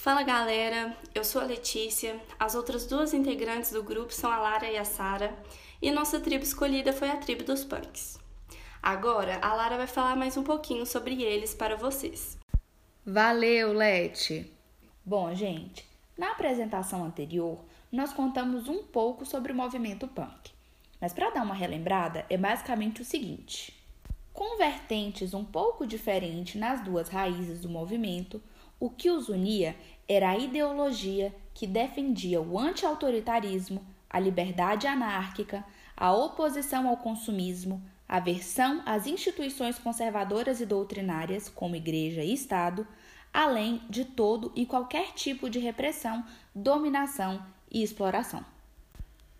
Fala galera, eu sou a Letícia, as outras duas integrantes do grupo são a Lara e a Sara, e nossa tribo escolhida foi a tribo dos punks. Agora, a Lara vai falar mais um pouquinho sobre eles para vocês. Valeu, Leti! Bom, gente, na apresentação anterior, nós contamos um pouco sobre o movimento punk. Mas para dar uma relembrada, é basicamente o seguinte: com vertentes um pouco diferentes nas duas raízes do movimento, o que os unia era a ideologia que defendia o anti-autoritarismo, a liberdade anárquica, a oposição ao consumismo, aversão às instituições conservadoras e doutrinárias, como igreja e Estado, além de todo e qualquer tipo de repressão, dominação e exploração.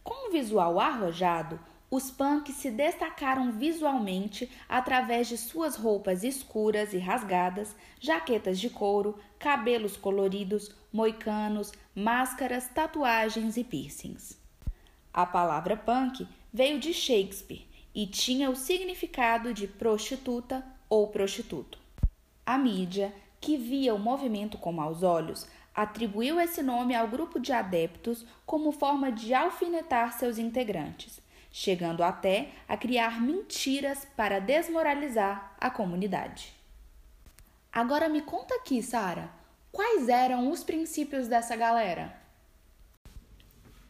Com um visual arrojado, os punks se destacaram visualmente através de suas roupas escuras e rasgadas, jaquetas de couro, cabelos coloridos, moicanos, máscaras, tatuagens e piercings. A palavra punk veio de Shakespeare e tinha o significado de prostituta ou prostituto. A mídia, que via o movimento com maus olhos, atribuiu esse nome ao grupo de adeptos como forma de alfinetar seus integrantes chegando até a criar mentiras para desmoralizar a comunidade. Agora me conta aqui, Sara, quais eram os princípios dessa galera?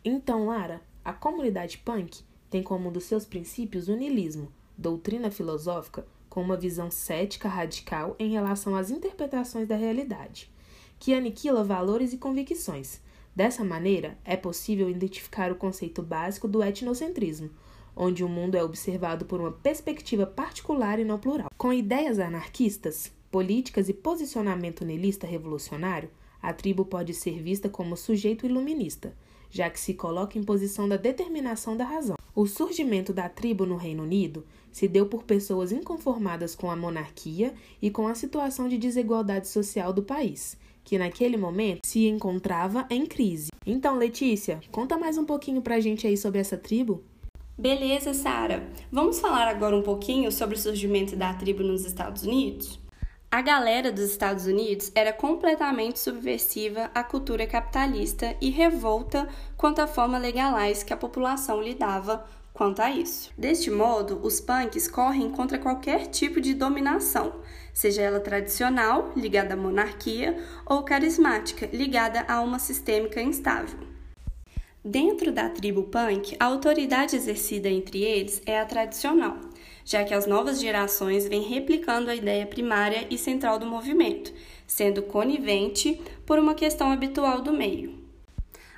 Então, Lara, a comunidade punk tem como um dos seus princípios o niilismo, doutrina filosófica com uma visão cética radical em relação às interpretações da realidade, que aniquila valores e convicções, Dessa maneira, é possível identificar o conceito básico do etnocentrismo, onde o mundo é observado por uma perspectiva particular e não plural. Com ideias anarquistas, políticas e posicionamento nihilista revolucionário, a tribo pode ser vista como sujeito iluminista, já que se coloca em posição da determinação da razão. O surgimento da tribo no Reino Unido se deu por pessoas inconformadas com a monarquia e com a situação de desigualdade social do país, que naquele momento se encontrava em crise. Então, Letícia, conta mais um pouquinho pra gente aí sobre essa tribo. Beleza, Sara. Vamos falar agora um pouquinho sobre o surgimento da tribo nos Estados Unidos? A galera dos Estados Unidos era completamente subversiva à cultura capitalista e revolta quanto à forma legais que a população lidava quanto a isso. Deste modo, os punks correm contra qualquer tipo de dominação, seja ela tradicional, ligada à monarquia, ou carismática, ligada a uma sistêmica instável. Dentro da tribo punk, a autoridade exercida entre eles é a tradicional, já que as novas gerações vêm replicando a ideia primária e central do movimento, sendo conivente por uma questão habitual do meio.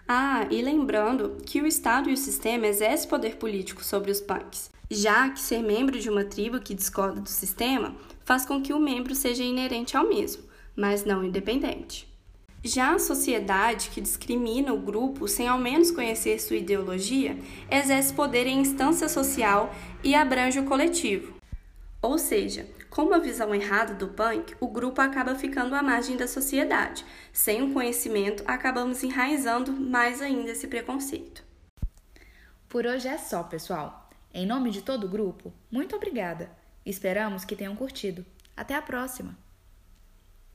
Ah, e lembrando que o Estado e o sistema exercem poder político sobre os punks, já que ser membro de uma tribo que discorda do sistema faz com que o membro seja inerente ao mesmo, mas não independente. Já a sociedade que discrimina o grupo sem ao menos conhecer sua ideologia exerce poder em instância social e abrange o coletivo. Ou seja, com uma visão errada do punk, o grupo acaba ficando à margem da sociedade. Sem o conhecimento, acabamos enraizando mais ainda esse preconceito. Por hoje é só, pessoal. Em nome de todo o grupo, muito obrigada. Esperamos que tenham curtido. Até a próxima!